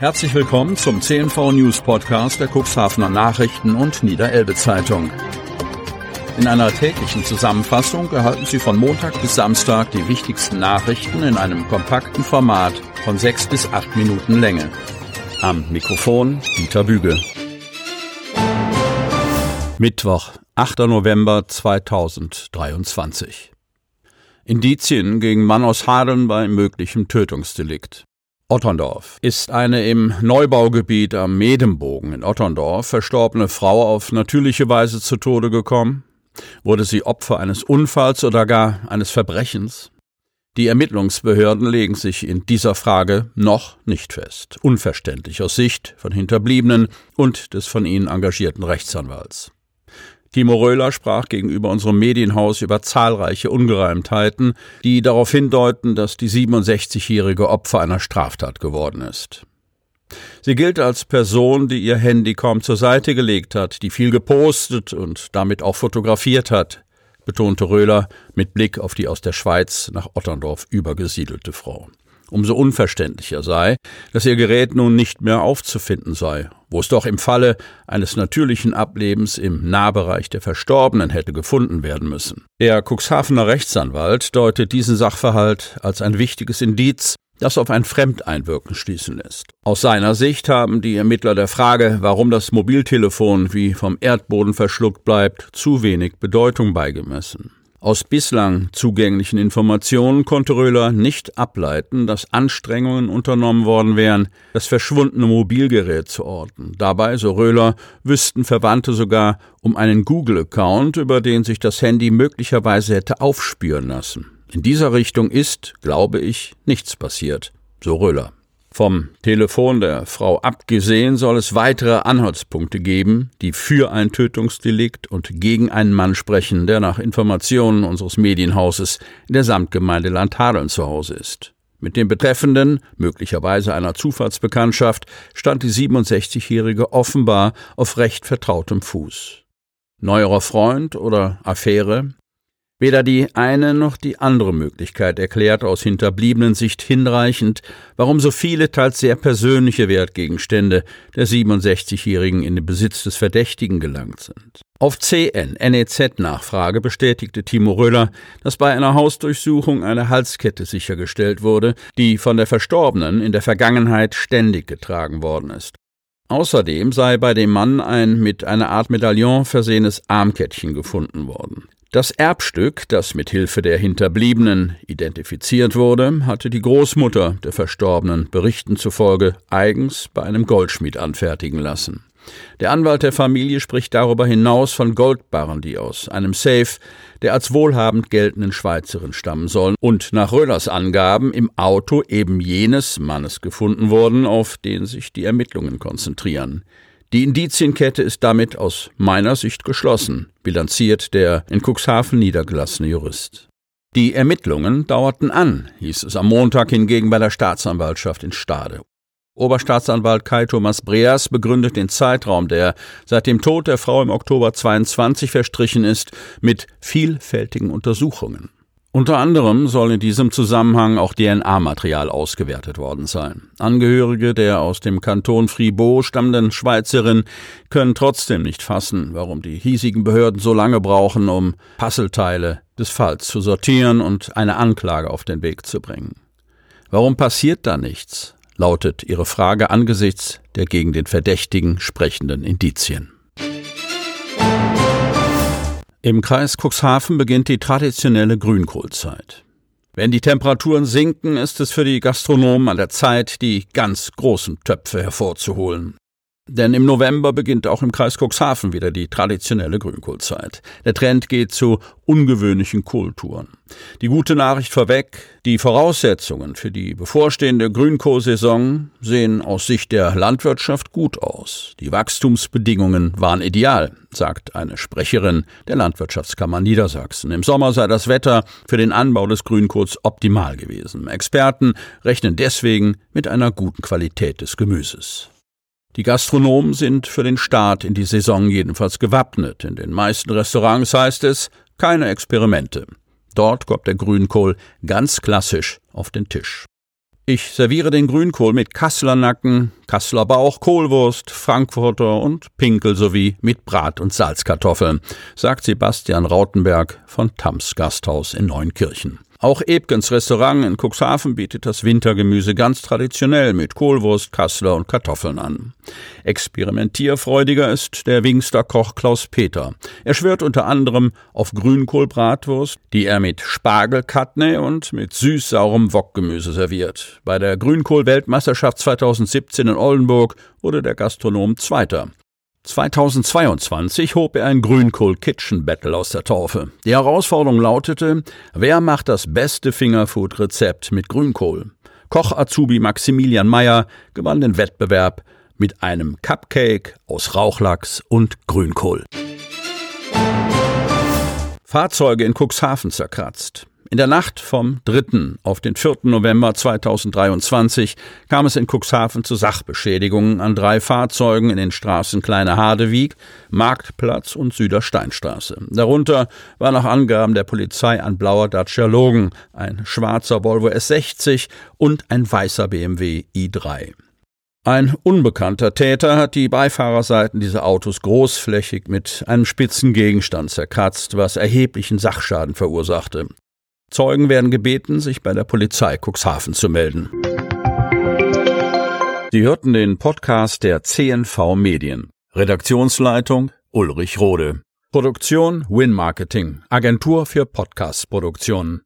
Herzlich willkommen zum CNV News Podcast der Cuxhavener Nachrichten und Niederelbe Zeitung. In einer täglichen Zusammenfassung erhalten Sie von Montag bis Samstag die wichtigsten Nachrichten in einem kompakten Format von sechs bis acht Minuten Länge. Am Mikrofon Dieter Bügel. Mittwoch, 8. November 2023. Indizien gegen Mann aus Hadeln bei möglichem Tötungsdelikt. Otterndorf ist eine im Neubaugebiet am Medembogen in Otterndorf verstorbene Frau auf natürliche Weise zu Tode gekommen? Wurde sie Opfer eines Unfalls oder gar eines Verbrechens? Die Ermittlungsbehörden legen sich in dieser Frage noch nicht fest. Unverständlich aus Sicht von Hinterbliebenen und des von ihnen engagierten Rechtsanwalts. Timo Röhler sprach gegenüber unserem Medienhaus über zahlreiche Ungereimtheiten, die darauf hindeuten, dass die 67-jährige Opfer einer Straftat geworden ist. Sie gilt als Person, die ihr Handy kaum zur Seite gelegt hat, die viel gepostet und damit auch fotografiert hat, betonte Röhler mit Blick auf die aus der Schweiz nach Otterndorf übergesiedelte Frau umso unverständlicher sei, dass ihr Gerät nun nicht mehr aufzufinden sei, wo es doch im Falle eines natürlichen Ablebens im Nahbereich der Verstorbenen hätte gefunden werden müssen. Der Cuxhavener Rechtsanwalt deutet diesen Sachverhalt als ein wichtiges Indiz, das auf ein Fremdeinwirken schließen lässt. Aus seiner Sicht haben die Ermittler der Frage, warum das Mobiltelefon wie vom Erdboden verschluckt bleibt, zu wenig Bedeutung beigemessen. Aus bislang zugänglichen Informationen konnte Röhler nicht ableiten, dass Anstrengungen unternommen worden wären, das verschwundene Mobilgerät zu orten. Dabei, so Röhler, wüssten Verwandte sogar um einen Google-Account, über den sich das Handy möglicherweise hätte aufspüren lassen. In dieser Richtung ist, glaube ich, nichts passiert, so Röhler. Vom Telefon der Frau abgesehen soll es weitere Anhaltspunkte geben, die für ein Tötungsdelikt und gegen einen Mann sprechen, der nach Informationen unseres Medienhauses in der Samtgemeinde Landhadeln zu Hause ist. Mit dem Betreffenden, möglicherweise einer Zufallsbekanntschaft, stand die 67-Jährige offenbar auf recht vertrautem Fuß. Neuerer Freund oder Affäre? Weder die eine noch die andere Möglichkeit erklärt aus hinterbliebenen Sicht hinreichend, warum so viele teils sehr persönliche Wertgegenstände der 67-Jährigen in den Besitz des Verdächtigen gelangt sind. Auf CN-NEZ-Nachfrage bestätigte Timo Röller, dass bei einer Hausdurchsuchung eine Halskette sichergestellt wurde, die von der Verstorbenen in der Vergangenheit ständig getragen worden ist. Außerdem sei bei dem Mann ein mit einer Art Medaillon versehenes Armkettchen gefunden worden. Das Erbstück, das mit Hilfe der Hinterbliebenen identifiziert wurde, hatte die Großmutter der Verstorbenen Berichten zufolge eigens bei einem Goldschmied anfertigen lassen. Der Anwalt der Familie spricht darüber hinaus von Goldbarren, die aus einem Safe der als wohlhabend geltenden Schweizerin stammen sollen und nach Röhlers Angaben im Auto eben jenes Mannes gefunden wurden, auf den sich die Ermittlungen konzentrieren. Die Indizienkette ist damit aus meiner Sicht geschlossen, bilanziert der in Cuxhaven niedergelassene Jurist. Die Ermittlungen dauerten an, hieß es am Montag hingegen bei der Staatsanwaltschaft in Stade. Oberstaatsanwalt Kai Thomas Breas begründet den Zeitraum, der seit dem Tod der Frau im Oktober 22 verstrichen ist, mit vielfältigen Untersuchungen. Unter anderem soll in diesem Zusammenhang auch DNA-Material ausgewertet worden sein. Angehörige der aus dem Kanton Fribourg stammenden Schweizerin können trotzdem nicht fassen, warum die hiesigen Behörden so lange brauchen, um Puzzleteile des Falls zu sortieren und eine Anklage auf den Weg zu bringen. Warum passiert da nichts? lautet ihre Frage angesichts der gegen den Verdächtigen sprechenden Indizien. Im Kreis Cuxhaven beginnt die traditionelle Grünkohlzeit. Wenn die Temperaturen sinken, ist es für die Gastronomen an der Zeit, die ganz großen Töpfe hervorzuholen. Denn im November beginnt auch im Kreis Cuxhaven wieder die traditionelle Grünkohlzeit. Der Trend geht zu ungewöhnlichen Kohltouren. Die gute Nachricht vorweg, die Voraussetzungen für die bevorstehende Grünkohlsaison sehen aus Sicht der Landwirtschaft gut aus. Die Wachstumsbedingungen waren ideal, sagt eine Sprecherin der Landwirtschaftskammer Niedersachsen. Im Sommer sei das Wetter für den Anbau des Grünkohls optimal gewesen. Experten rechnen deswegen mit einer guten Qualität des Gemüses. Die Gastronomen sind für den Start in die Saison jedenfalls gewappnet. In den meisten Restaurants heißt es keine Experimente. Dort kommt der Grünkohl ganz klassisch auf den Tisch. Ich serviere den Grünkohl mit Kasseler Nacken, Kasseler Bauch, Kohlwurst, Frankfurter und Pinkel sowie mit Brat- und Salzkartoffeln, sagt Sebastian Rautenberg von Tams Gasthaus in Neunkirchen. Auch Ebgens Restaurant in Cuxhaven bietet das Wintergemüse ganz traditionell mit Kohlwurst, Kassler und Kartoffeln an. Experimentierfreudiger ist der Wingster Koch Klaus Peter. Er schwört unter anderem auf Grünkohlbratwurst, die er mit Spargelkatne und mit süß-saurem Wokgemüse serviert. Bei der Grünkohl-Weltmeisterschaft 2017 in Oldenburg wurde der Gastronom Zweiter. 2022 hob er ein Grünkohl Kitchen Battle aus der Taufe. Die Herausforderung lautete, wer macht das beste Fingerfood Rezept mit Grünkohl? Koch Azubi Maximilian Meyer gewann den Wettbewerb mit einem Cupcake aus Rauchlachs und Grünkohl. Fahrzeuge in Cuxhaven zerkratzt. In der Nacht vom 3. auf den 4. November 2023 kam es in Cuxhaven zu Sachbeschädigungen an drei Fahrzeugen in den Straßen Kleine Hadewieg, Marktplatz und Südersteinstraße. Darunter war nach Angaben der Polizei ein blauer Dacia Logan, ein schwarzer Volvo S60 und ein weißer BMW i3. Ein unbekannter Täter hat die Beifahrerseiten dieser Autos großflächig mit einem spitzen Gegenstand zerkratzt, was erheblichen Sachschaden verursachte. Zeugen werden gebeten, sich bei der Polizei Cuxhaven zu melden. Sie hörten den Podcast der CNV Medien. Redaktionsleitung Ulrich Rode. Produktion Win Marketing, Agentur für Podcast-Produktionen.